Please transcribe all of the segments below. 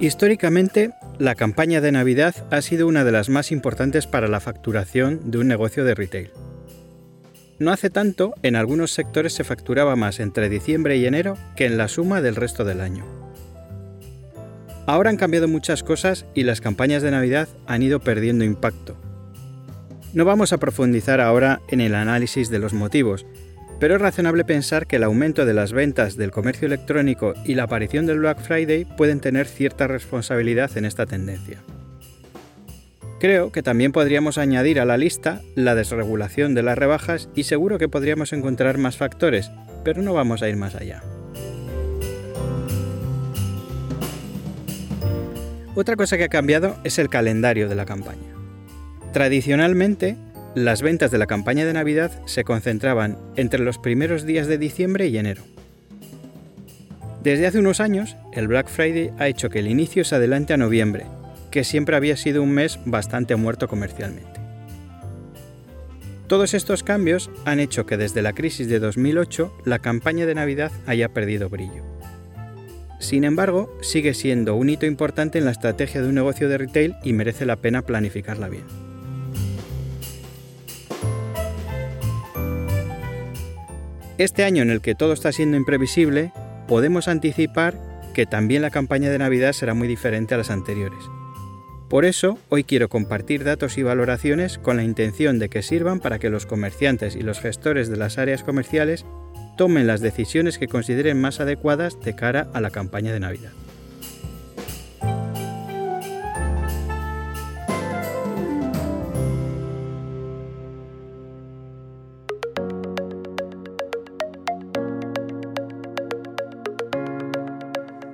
Históricamente, la campaña de Navidad ha sido una de las más importantes para la facturación de un negocio de retail. No hace tanto, en algunos sectores se facturaba más entre diciembre y enero que en la suma del resto del año. Ahora han cambiado muchas cosas y las campañas de Navidad han ido perdiendo impacto. No vamos a profundizar ahora en el análisis de los motivos, pero es razonable pensar que el aumento de las ventas del comercio electrónico y la aparición del Black Friday pueden tener cierta responsabilidad en esta tendencia. Creo que también podríamos añadir a la lista la desregulación de las rebajas y seguro que podríamos encontrar más factores, pero no vamos a ir más allá. Otra cosa que ha cambiado es el calendario de la campaña. Tradicionalmente, las ventas de la campaña de Navidad se concentraban entre los primeros días de diciembre y enero. Desde hace unos años, el Black Friday ha hecho que el inicio se adelante a noviembre, que siempre había sido un mes bastante muerto comercialmente. Todos estos cambios han hecho que desde la crisis de 2008 la campaña de Navidad haya perdido brillo. Sin embargo, sigue siendo un hito importante en la estrategia de un negocio de retail y merece la pena planificarla bien. Este año en el que todo está siendo imprevisible, podemos anticipar que también la campaña de Navidad será muy diferente a las anteriores. Por eso, hoy quiero compartir datos y valoraciones con la intención de que sirvan para que los comerciantes y los gestores de las áreas comerciales tomen las decisiones que consideren más adecuadas de cara a la campaña de Navidad.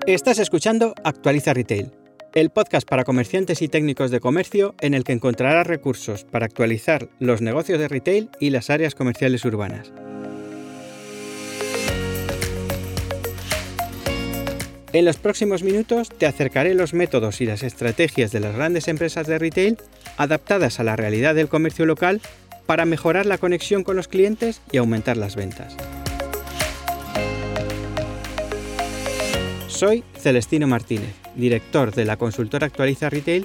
Estás escuchando Actualiza Retail, el podcast para comerciantes y técnicos de comercio en el que encontrarás recursos para actualizar los negocios de retail y las áreas comerciales urbanas. En los próximos minutos te acercaré los métodos y las estrategias de las grandes empresas de retail adaptadas a la realidad del comercio local para mejorar la conexión con los clientes y aumentar las ventas. Soy Celestino Martínez, director de la consultora Actualiza Retail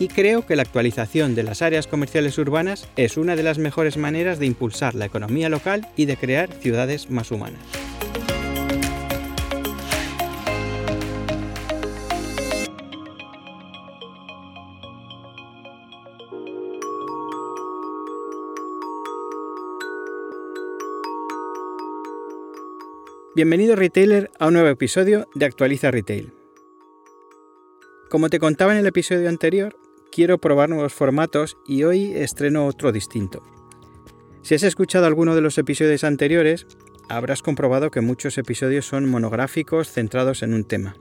y creo que la actualización de las áreas comerciales urbanas es una de las mejores maneras de impulsar la economía local y de crear ciudades más humanas. Bienvenido retailer a un nuevo episodio de Actualiza Retail. Como te contaba en el episodio anterior, quiero probar nuevos formatos y hoy estreno otro distinto. Si has escuchado alguno de los episodios anteriores, habrás comprobado que muchos episodios son monográficos centrados en un tema.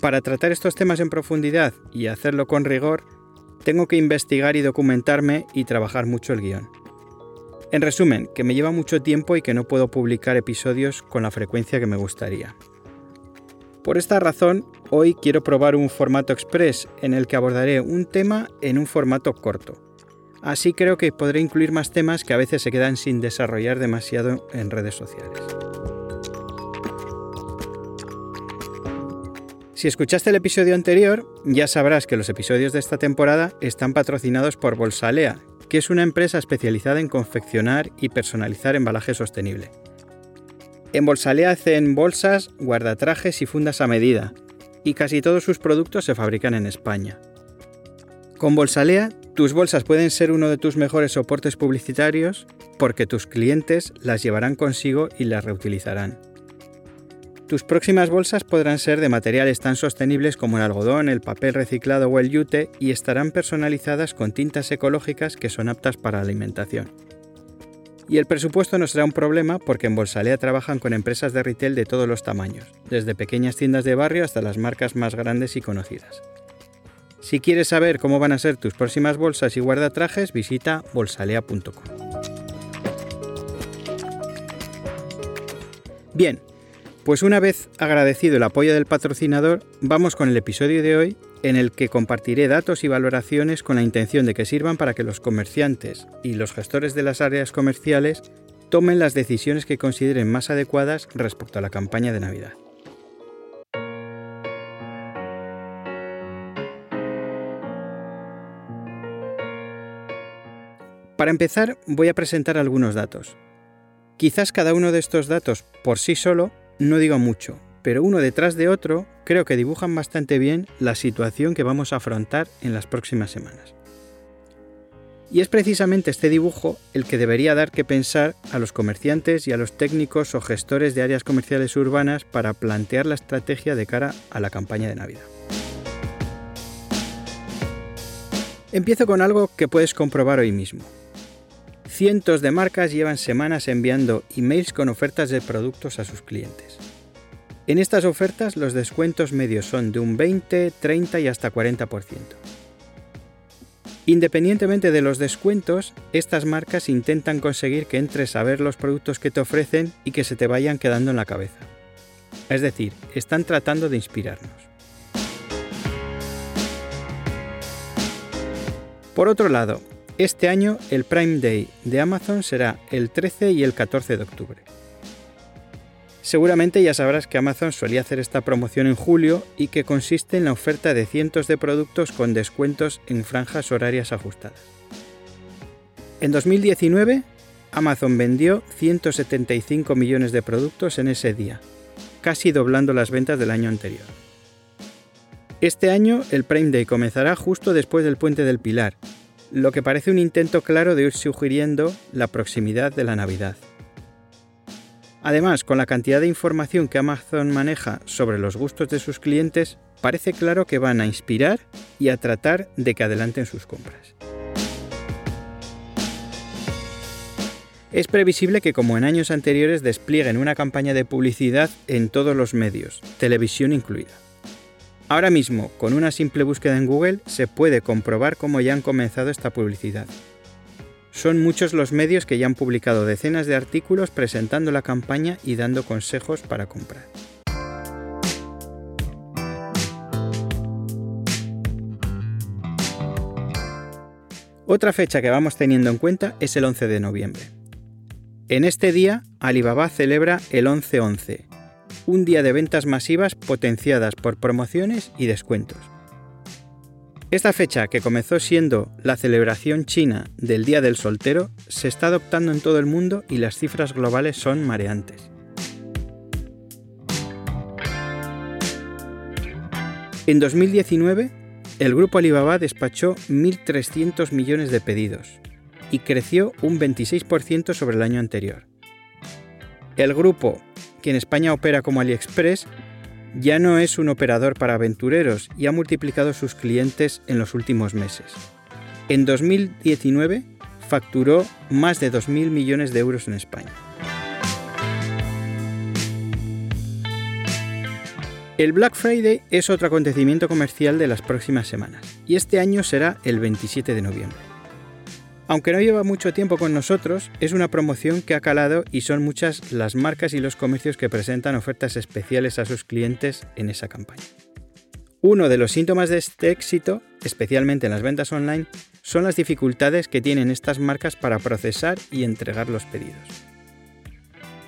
Para tratar estos temas en profundidad y hacerlo con rigor, tengo que investigar y documentarme y trabajar mucho el guion. En resumen, que me lleva mucho tiempo y que no puedo publicar episodios con la frecuencia que me gustaría. Por esta razón, hoy quiero probar un formato express en el que abordaré un tema en un formato corto. Así creo que podré incluir más temas que a veces se quedan sin desarrollar demasiado en redes sociales. Si escuchaste el episodio anterior, ya sabrás que los episodios de esta temporada están patrocinados por Bolsalea, que es una empresa especializada en confeccionar y personalizar embalaje sostenible. En Bolsalea hacen bolsas, guardatrajes y fundas a medida, y casi todos sus productos se fabrican en España. Con Bolsalea, tus bolsas pueden ser uno de tus mejores soportes publicitarios porque tus clientes las llevarán consigo y las reutilizarán. Tus próximas bolsas podrán ser de materiales tan sostenibles como el algodón, el papel reciclado o el yute y estarán personalizadas con tintas ecológicas que son aptas para la alimentación. Y el presupuesto no será un problema porque en Bolsalea trabajan con empresas de retail de todos los tamaños, desde pequeñas tiendas de barrio hasta las marcas más grandes y conocidas. Si quieres saber cómo van a ser tus próximas bolsas y guardatrajes, visita bolsalea.com. Bien, pues una vez agradecido el apoyo del patrocinador, vamos con el episodio de hoy en el que compartiré datos y valoraciones con la intención de que sirvan para que los comerciantes y los gestores de las áreas comerciales tomen las decisiones que consideren más adecuadas respecto a la campaña de Navidad. Para empezar, voy a presentar algunos datos. Quizás cada uno de estos datos por sí solo no diga mucho, pero uno detrás de otro creo que dibujan bastante bien la situación que vamos a afrontar en las próximas semanas. Y es precisamente este dibujo el que debería dar que pensar a los comerciantes y a los técnicos o gestores de áreas comerciales urbanas para plantear la estrategia de cara a la campaña de Navidad. Empiezo con algo que puedes comprobar hoy mismo. Cientos de marcas llevan semanas enviando emails con ofertas de productos a sus clientes. En estas ofertas los descuentos medios son de un 20, 30 y hasta 40%. Independientemente de los descuentos, estas marcas intentan conseguir que entres a ver los productos que te ofrecen y que se te vayan quedando en la cabeza. Es decir, están tratando de inspirarnos. Por otro lado, este año el Prime Day de Amazon será el 13 y el 14 de octubre. Seguramente ya sabrás que Amazon solía hacer esta promoción en julio y que consiste en la oferta de cientos de productos con descuentos en franjas horarias ajustadas. En 2019, Amazon vendió 175 millones de productos en ese día, casi doblando las ventas del año anterior. Este año el Prime Day comenzará justo después del puente del Pilar, lo que parece un intento claro de ir sugiriendo la proximidad de la Navidad. Además, con la cantidad de información que Amazon maneja sobre los gustos de sus clientes, parece claro que van a inspirar y a tratar de que adelanten sus compras. Es previsible que como en años anteriores desplieguen una campaña de publicidad en todos los medios, televisión incluida. Ahora mismo, con una simple búsqueda en Google, se puede comprobar cómo ya han comenzado esta publicidad. Son muchos los medios que ya han publicado decenas de artículos presentando la campaña y dando consejos para comprar. Otra fecha que vamos teniendo en cuenta es el 11 de noviembre. En este día, Alibaba celebra el 11-11, un día de ventas masivas potenciadas por promociones y descuentos. Esta fecha, que comenzó siendo la celebración china del Día del Soltero, se está adoptando en todo el mundo y las cifras globales son mareantes. En 2019, el grupo Alibaba despachó 1.300 millones de pedidos y creció un 26% sobre el año anterior. El grupo, que en España opera como AliExpress, ya no es un operador para aventureros y ha multiplicado sus clientes en los últimos meses. En 2019 facturó más de 2.000 millones de euros en España. El Black Friday es otro acontecimiento comercial de las próximas semanas y este año será el 27 de noviembre. Aunque no lleva mucho tiempo con nosotros, es una promoción que ha calado y son muchas las marcas y los comercios que presentan ofertas especiales a sus clientes en esa campaña. Uno de los síntomas de este éxito, especialmente en las ventas online, son las dificultades que tienen estas marcas para procesar y entregar los pedidos.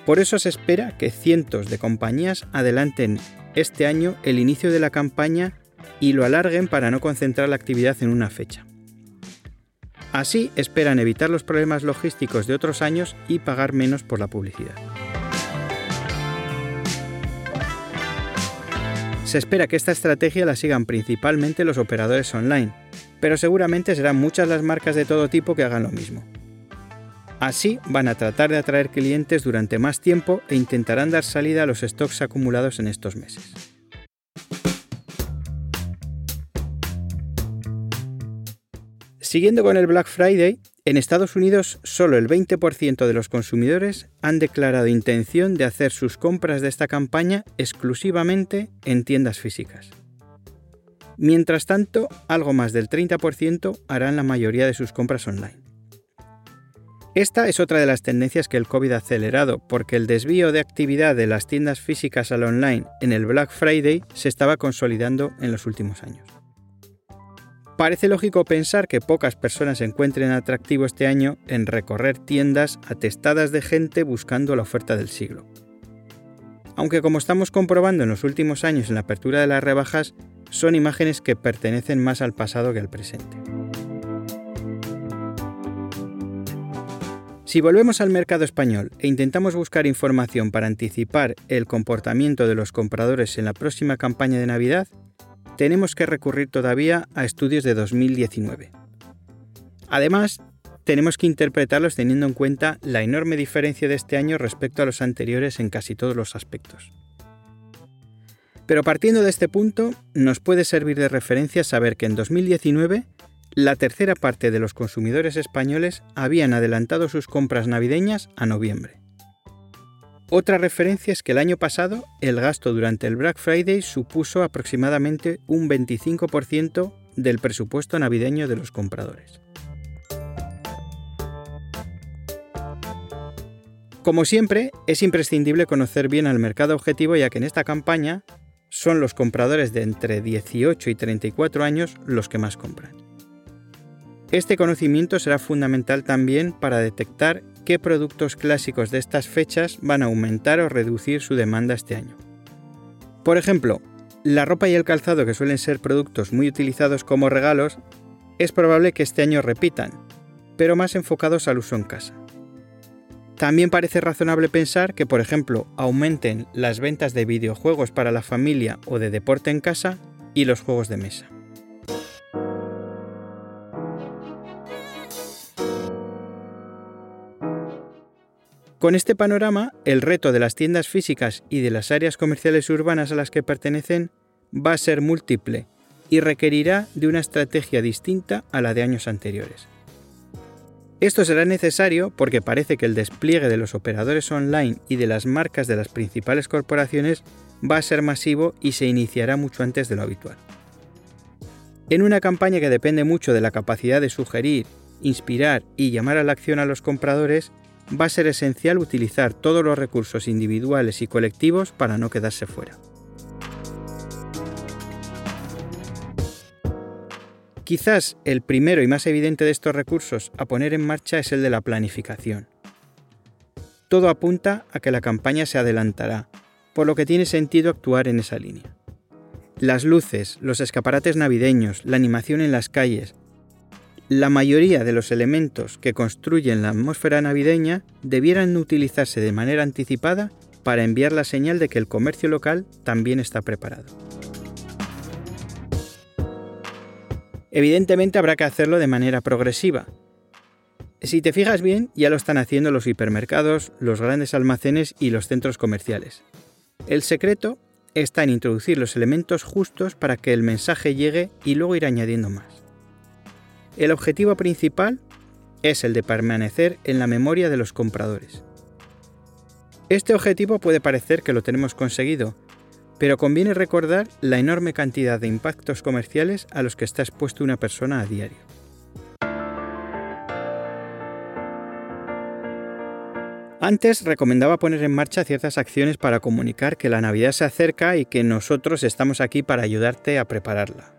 Por eso se espera que cientos de compañías adelanten este año el inicio de la campaña y lo alarguen para no concentrar la actividad en una fecha. Así esperan evitar los problemas logísticos de otros años y pagar menos por la publicidad. Se espera que esta estrategia la sigan principalmente los operadores online, pero seguramente serán muchas las marcas de todo tipo que hagan lo mismo. Así van a tratar de atraer clientes durante más tiempo e intentarán dar salida a los stocks acumulados en estos meses. Siguiendo con el Black Friday, en Estados Unidos solo el 20% de los consumidores han declarado intención de hacer sus compras de esta campaña exclusivamente en tiendas físicas. Mientras tanto, algo más del 30% harán la mayoría de sus compras online. Esta es otra de las tendencias que el COVID ha acelerado, porque el desvío de actividad de las tiendas físicas al online en el Black Friday se estaba consolidando en los últimos años. Parece lógico pensar que pocas personas encuentren atractivo este año en recorrer tiendas atestadas de gente buscando la oferta del siglo. Aunque como estamos comprobando en los últimos años en la apertura de las rebajas, son imágenes que pertenecen más al pasado que al presente. Si volvemos al mercado español e intentamos buscar información para anticipar el comportamiento de los compradores en la próxima campaña de Navidad, tenemos que recurrir todavía a estudios de 2019. Además, tenemos que interpretarlos teniendo en cuenta la enorme diferencia de este año respecto a los anteriores en casi todos los aspectos. Pero partiendo de este punto, nos puede servir de referencia saber que en 2019 la tercera parte de los consumidores españoles habían adelantado sus compras navideñas a noviembre. Otra referencia es que el año pasado el gasto durante el Black Friday supuso aproximadamente un 25% del presupuesto navideño de los compradores. Como siempre, es imprescindible conocer bien al mercado objetivo ya que en esta campaña son los compradores de entre 18 y 34 años los que más compran. Este conocimiento será fundamental también para detectar qué productos clásicos de estas fechas van a aumentar o reducir su demanda este año. Por ejemplo, la ropa y el calzado, que suelen ser productos muy utilizados como regalos, es probable que este año repitan, pero más enfocados al uso en casa. También parece razonable pensar que, por ejemplo, aumenten las ventas de videojuegos para la familia o de deporte en casa y los juegos de mesa. Con este panorama, el reto de las tiendas físicas y de las áreas comerciales urbanas a las que pertenecen va a ser múltiple y requerirá de una estrategia distinta a la de años anteriores. Esto será necesario porque parece que el despliegue de los operadores online y de las marcas de las principales corporaciones va a ser masivo y se iniciará mucho antes de lo habitual. En una campaña que depende mucho de la capacidad de sugerir, inspirar y llamar a la acción a los compradores, va a ser esencial utilizar todos los recursos individuales y colectivos para no quedarse fuera. Quizás el primero y más evidente de estos recursos a poner en marcha es el de la planificación. Todo apunta a que la campaña se adelantará, por lo que tiene sentido actuar en esa línea. Las luces, los escaparates navideños, la animación en las calles, la mayoría de los elementos que construyen la atmósfera navideña debieran utilizarse de manera anticipada para enviar la señal de que el comercio local también está preparado. Evidentemente habrá que hacerlo de manera progresiva. Si te fijas bien, ya lo están haciendo los hipermercados, los grandes almacenes y los centros comerciales. El secreto está en introducir los elementos justos para que el mensaje llegue y luego ir añadiendo más. El objetivo principal es el de permanecer en la memoria de los compradores. Este objetivo puede parecer que lo tenemos conseguido, pero conviene recordar la enorme cantidad de impactos comerciales a los que está expuesto una persona a diario. Antes recomendaba poner en marcha ciertas acciones para comunicar que la Navidad se acerca y que nosotros estamos aquí para ayudarte a prepararla.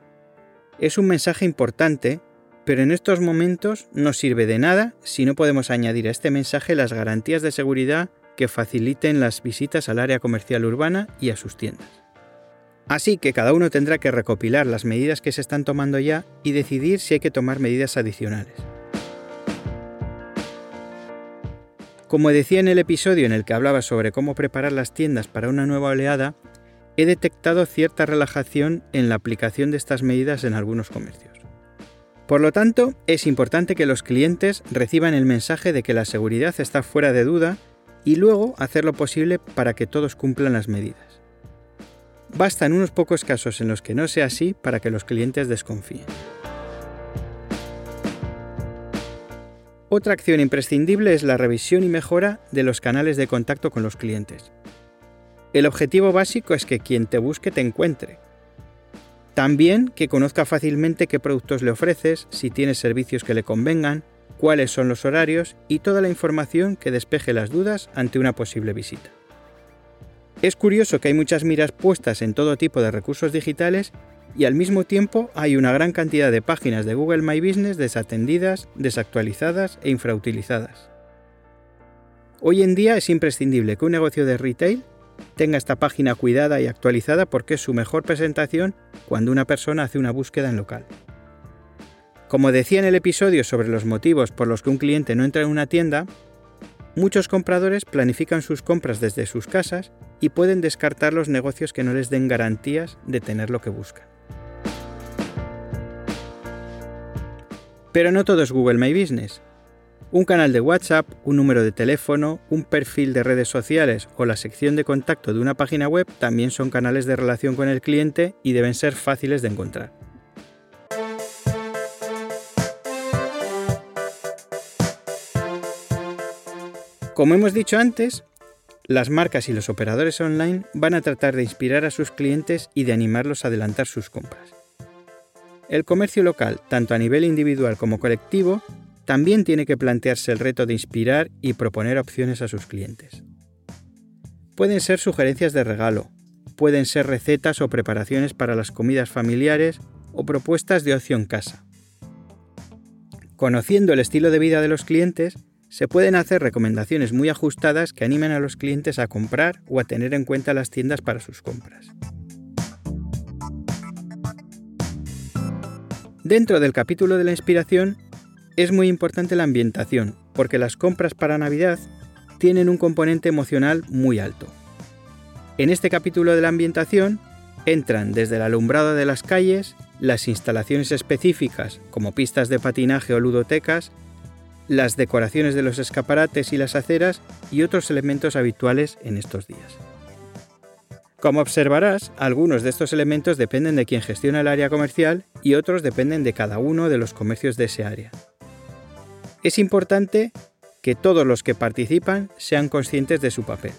Es un mensaje importante pero en estos momentos no sirve de nada si no podemos añadir a este mensaje las garantías de seguridad que faciliten las visitas al área comercial urbana y a sus tiendas. Así que cada uno tendrá que recopilar las medidas que se están tomando ya y decidir si hay que tomar medidas adicionales. Como decía en el episodio en el que hablaba sobre cómo preparar las tiendas para una nueva oleada, he detectado cierta relajación en la aplicación de estas medidas en algunos comercios. Por lo tanto, es importante que los clientes reciban el mensaje de que la seguridad está fuera de duda y luego hacer lo posible para que todos cumplan las medidas. Bastan unos pocos casos en los que no sea así para que los clientes desconfíen. Otra acción imprescindible es la revisión y mejora de los canales de contacto con los clientes. El objetivo básico es que quien te busque te encuentre, también que conozca fácilmente qué productos le ofreces, si tienes servicios que le convengan, cuáles son los horarios y toda la información que despeje las dudas ante una posible visita. Es curioso que hay muchas miras puestas en todo tipo de recursos digitales y al mismo tiempo hay una gran cantidad de páginas de Google My Business desatendidas, desactualizadas e infrautilizadas. Hoy en día es imprescindible que un negocio de retail tenga esta página cuidada y actualizada porque es su mejor presentación cuando una persona hace una búsqueda en local. Como decía en el episodio sobre los motivos por los que un cliente no entra en una tienda, Muchos compradores planifican sus compras desde sus casas y pueden descartar los negocios que no les den garantías de tener lo que buscan. Pero no todo es Google My Business. Un canal de WhatsApp, un número de teléfono, un perfil de redes sociales o la sección de contacto de una página web también son canales de relación con el cliente y deben ser fáciles de encontrar. Como hemos dicho antes, las marcas y los operadores online van a tratar de inspirar a sus clientes y de animarlos a adelantar sus compras. El comercio local, tanto a nivel individual como colectivo, también tiene que plantearse el reto de inspirar y proponer opciones a sus clientes. Pueden ser sugerencias de regalo, pueden ser recetas o preparaciones para las comidas familiares o propuestas de ocio en casa. Conociendo el estilo de vida de los clientes, se pueden hacer recomendaciones muy ajustadas que animen a los clientes a comprar o a tener en cuenta las tiendas para sus compras. Dentro del capítulo de la inspiración es muy importante la ambientación, porque las compras para Navidad tienen un componente emocional muy alto. En este capítulo de la ambientación entran desde el alumbrado de las calles, las instalaciones específicas como pistas de patinaje o ludotecas, las decoraciones de los escaparates y las aceras y otros elementos habituales en estos días. Como observarás, algunos de estos elementos dependen de quien gestiona el área comercial y otros dependen de cada uno de los comercios de ese área. Es importante que todos los que participan sean conscientes de su papel.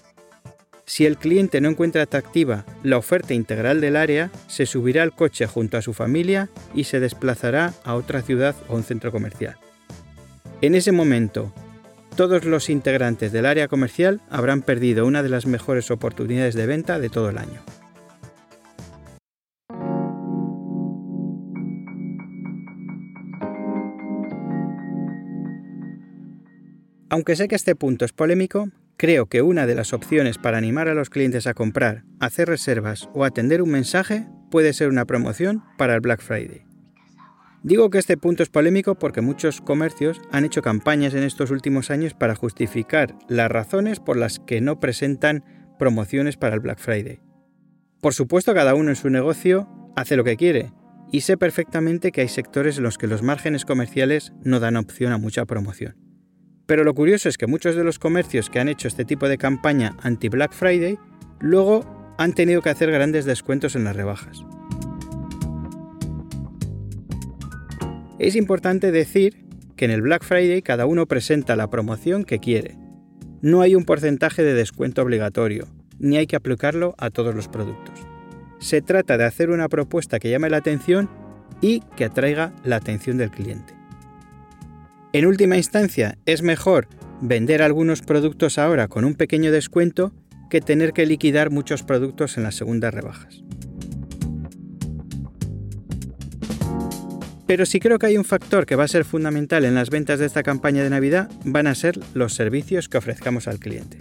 Si el cliente no encuentra atractiva la oferta integral del área, se subirá al coche junto a su familia y se desplazará a otra ciudad o un centro comercial. En ese momento, todos los integrantes del área comercial habrán perdido una de las mejores oportunidades de venta de todo el año. Aunque sé que este punto es polémico, creo que una de las opciones para animar a los clientes a comprar, hacer reservas o atender un mensaje puede ser una promoción para el Black Friday. Digo que este punto es polémico porque muchos comercios han hecho campañas en estos últimos años para justificar las razones por las que no presentan promociones para el Black Friday. Por supuesto, cada uno en su negocio hace lo que quiere, y sé perfectamente que hay sectores en los que los márgenes comerciales no dan opción a mucha promoción. Pero lo curioso es que muchos de los comercios que han hecho este tipo de campaña anti-Black Friday luego han tenido que hacer grandes descuentos en las rebajas. Es importante decir que en el Black Friday cada uno presenta la promoción que quiere. No hay un porcentaje de descuento obligatorio, ni hay que aplicarlo a todos los productos. Se trata de hacer una propuesta que llame la atención y que atraiga la atención del cliente. En última instancia, es mejor vender algunos productos ahora con un pequeño descuento que tener que liquidar muchos productos en las segundas rebajas. Pero si creo que hay un factor que va a ser fundamental en las ventas de esta campaña de Navidad, van a ser los servicios que ofrezcamos al cliente.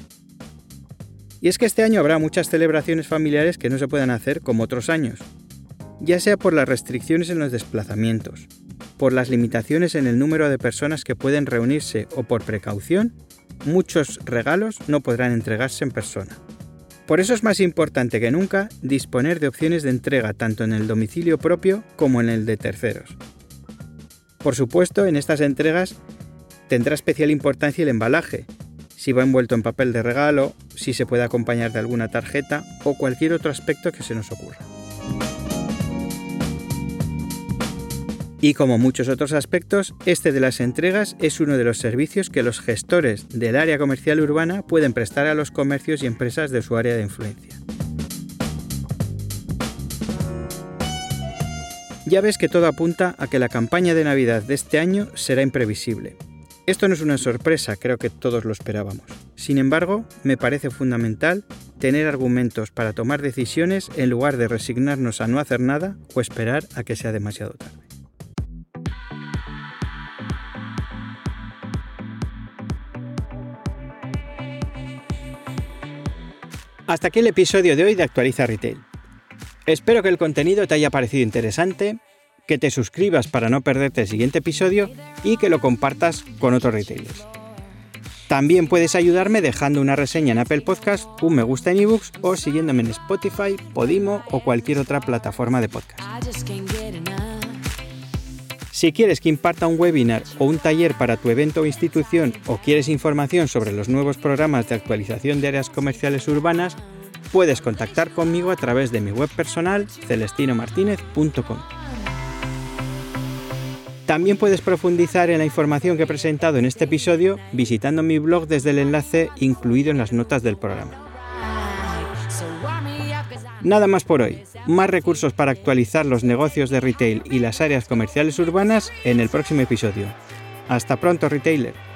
Y es que este año habrá muchas celebraciones familiares que no se puedan hacer como otros años, ya sea por las restricciones en los desplazamientos, por las limitaciones en el número de personas que pueden reunirse o por precaución, muchos regalos no podrán entregarse en persona. Por eso es más importante que nunca disponer de opciones de entrega tanto en el domicilio propio como en el de terceros. Por supuesto, en estas entregas tendrá especial importancia el embalaje, si va envuelto en papel de regalo, si se puede acompañar de alguna tarjeta o cualquier otro aspecto que se nos ocurra. Y como muchos otros aspectos, este de las entregas es uno de los servicios que los gestores del área comercial urbana pueden prestar a los comercios y empresas de su área de influencia. Ya ves que todo apunta a que la campaña de Navidad de este año será imprevisible. Esto no es una sorpresa, creo que todos lo esperábamos. Sin embargo, me parece fundamental tener argumentos para tomar decisiones en lugar de resignarnos a no hacer nada o esperar a que sea demasiado tarde. Hasta aquí el episodio de hoy de Actualiza Retail. Espero que el contenido te haya parecido interesante, que te suscribas para no perderte el siguiente episodio y que lo compartas con otros retailers. También puedes ayudarme dejando una reseña en Apple Podcast, un me gusta en ebooks o siguiéndome en Spotify, Podimo o cualquier otra plataforma de podcast. Si quieres que imparta un webinar o un taller para tu evento o institución o quieres información sobre los nuevos programas de actualización de áreas comerciales urbanas, puedes contactar conmigo a través de mi web personal celestinomartinez.com. También puedes profundizar en la información que he presentado en este episodio visitando mi blog desde el enlace incluido en las notas del programa. Nada más por hoy. Más recursos para actualizar los negocios de retail y las áreas comerciales urbanas en el próximo episodio. Hasta pronto, retailer.